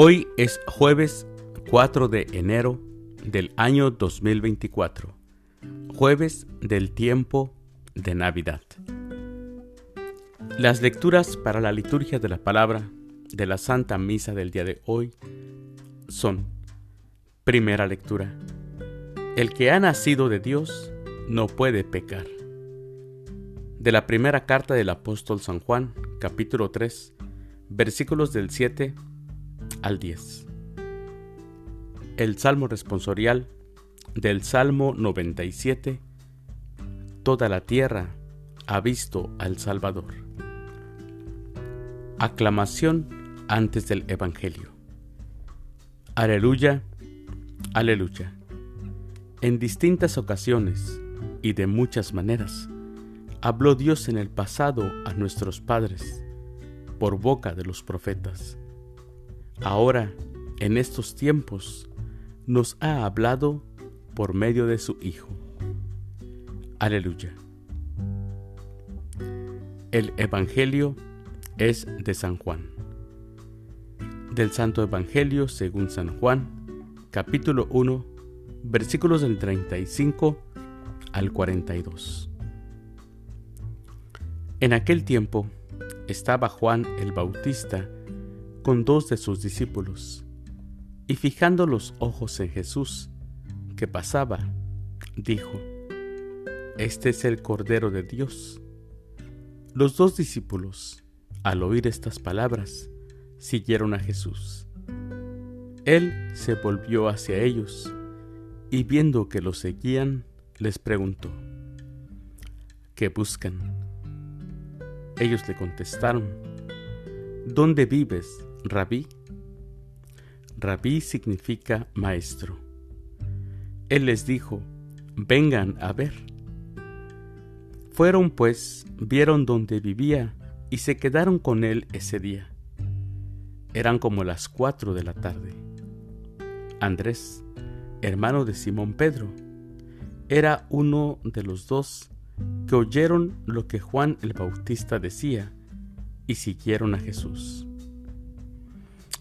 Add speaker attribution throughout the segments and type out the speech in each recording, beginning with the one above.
Speaker 1: Hoy es jueves 4 de enero del año 2024, jueves del tiempo de Navidad. Las lecturas para la liturgia de la palabra de la Santa Misa del día de hoy son, primera lectura, el que ha nacido de Dios no puede pecar. De la primera carta del apóstol San Juan, capítulo 3, versículos del 7 al 10. El Salmo responsorial del Salmo 97. Toda la tierra ha visto al Salvador. Aclamación antes del Evangelio. Aleluya, aleluya. En distintas ocasiones y de muchas maneras, habló Dios en el pasado a nuestros padres por boca de los profetas. Ahora, en estos tiempos, nos ha hablado por medio de su Hijo. Aleluya. El Evangelio es de San Juan. Del Santo Evangelio según San Juan, capítulo 1, versículos del 35 al 42. En aquel tiempo estaba Juan el Bautista con dos de sus discípulos, y fijando los ojos en Jesús, que pasaba, dijo, Este es el Cordero de Dios. Los dos discípulos, al oír estas palabras, siguieron a Jesús. Él se volvió hacia ellos y viendo que lo seguían, les preguntó, ¿qué buscan? Ellos le contestaron, ¿dónde vives, rabí? Rabí significa maestro. Él les dijo, vengan a ver. Fueron pues, vieron dónde vivía y se quedaron con él ese día. Eran como las cuatro de la tarde. Andrés, hermano de Simón Pedro, era uno de los dos que oyeron lo que Juan el Bautista decía y siguieron a Jesús.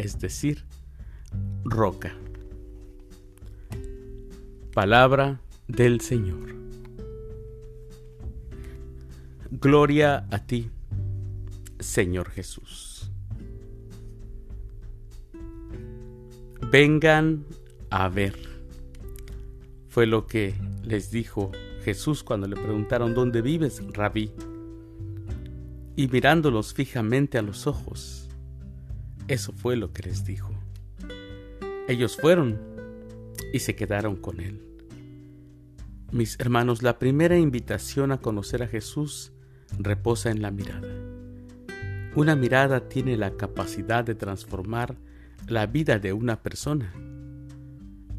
Speaker 1: es decir, roca. Palabra del Señor. Gloria a ti, Señor Jesús. Vengan a ver fue lo que les dijo Jesús cuando le preguntaron ¿Dónde vives, rabí? Y mirándolos fijamente a los ojos, eso fue lo que les dijo. Ellos fueron y se quedaron con él. Mis hermanos, la primera invitación a conocer a Jesús reposa en la mirada. Una mirada tiene la capacidad de transformar la vida de una persona.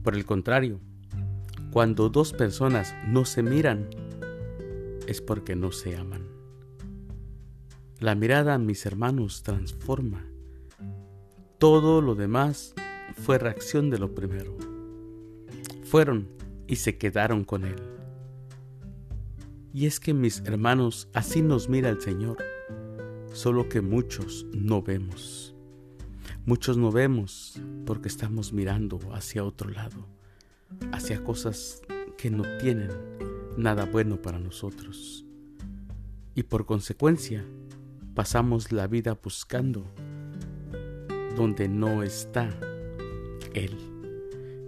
Speaker 1: Por el contrario, cuando dos personas no se miran, es porque no se aman. La mirada, mis hermanos, transforma. Todo lo demás fue reacción de lo primero. Fueron y se quedaron con Él. Y es que, mis hermanos, así nos mira el Señor, solo que muchos no vemos. Muchos no vemos porque estamos mirando hacia otro lado hacia cosas que no tienen nada bueno para nosotros. Y por consecuencia, pasamos la vida buscando donde no está Él.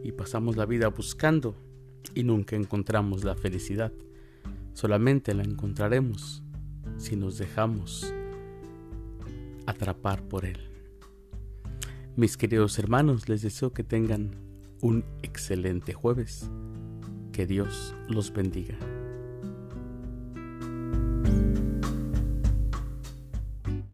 Speaker 1: Y pasamos la vida buscando y nunca encontramos la felicidad. Solamente la encontraremos si nos dejamos atrapar por Él. Mis queridos hermanos, les deseo que tengan un excelente jueves. Que Dios los bendiga.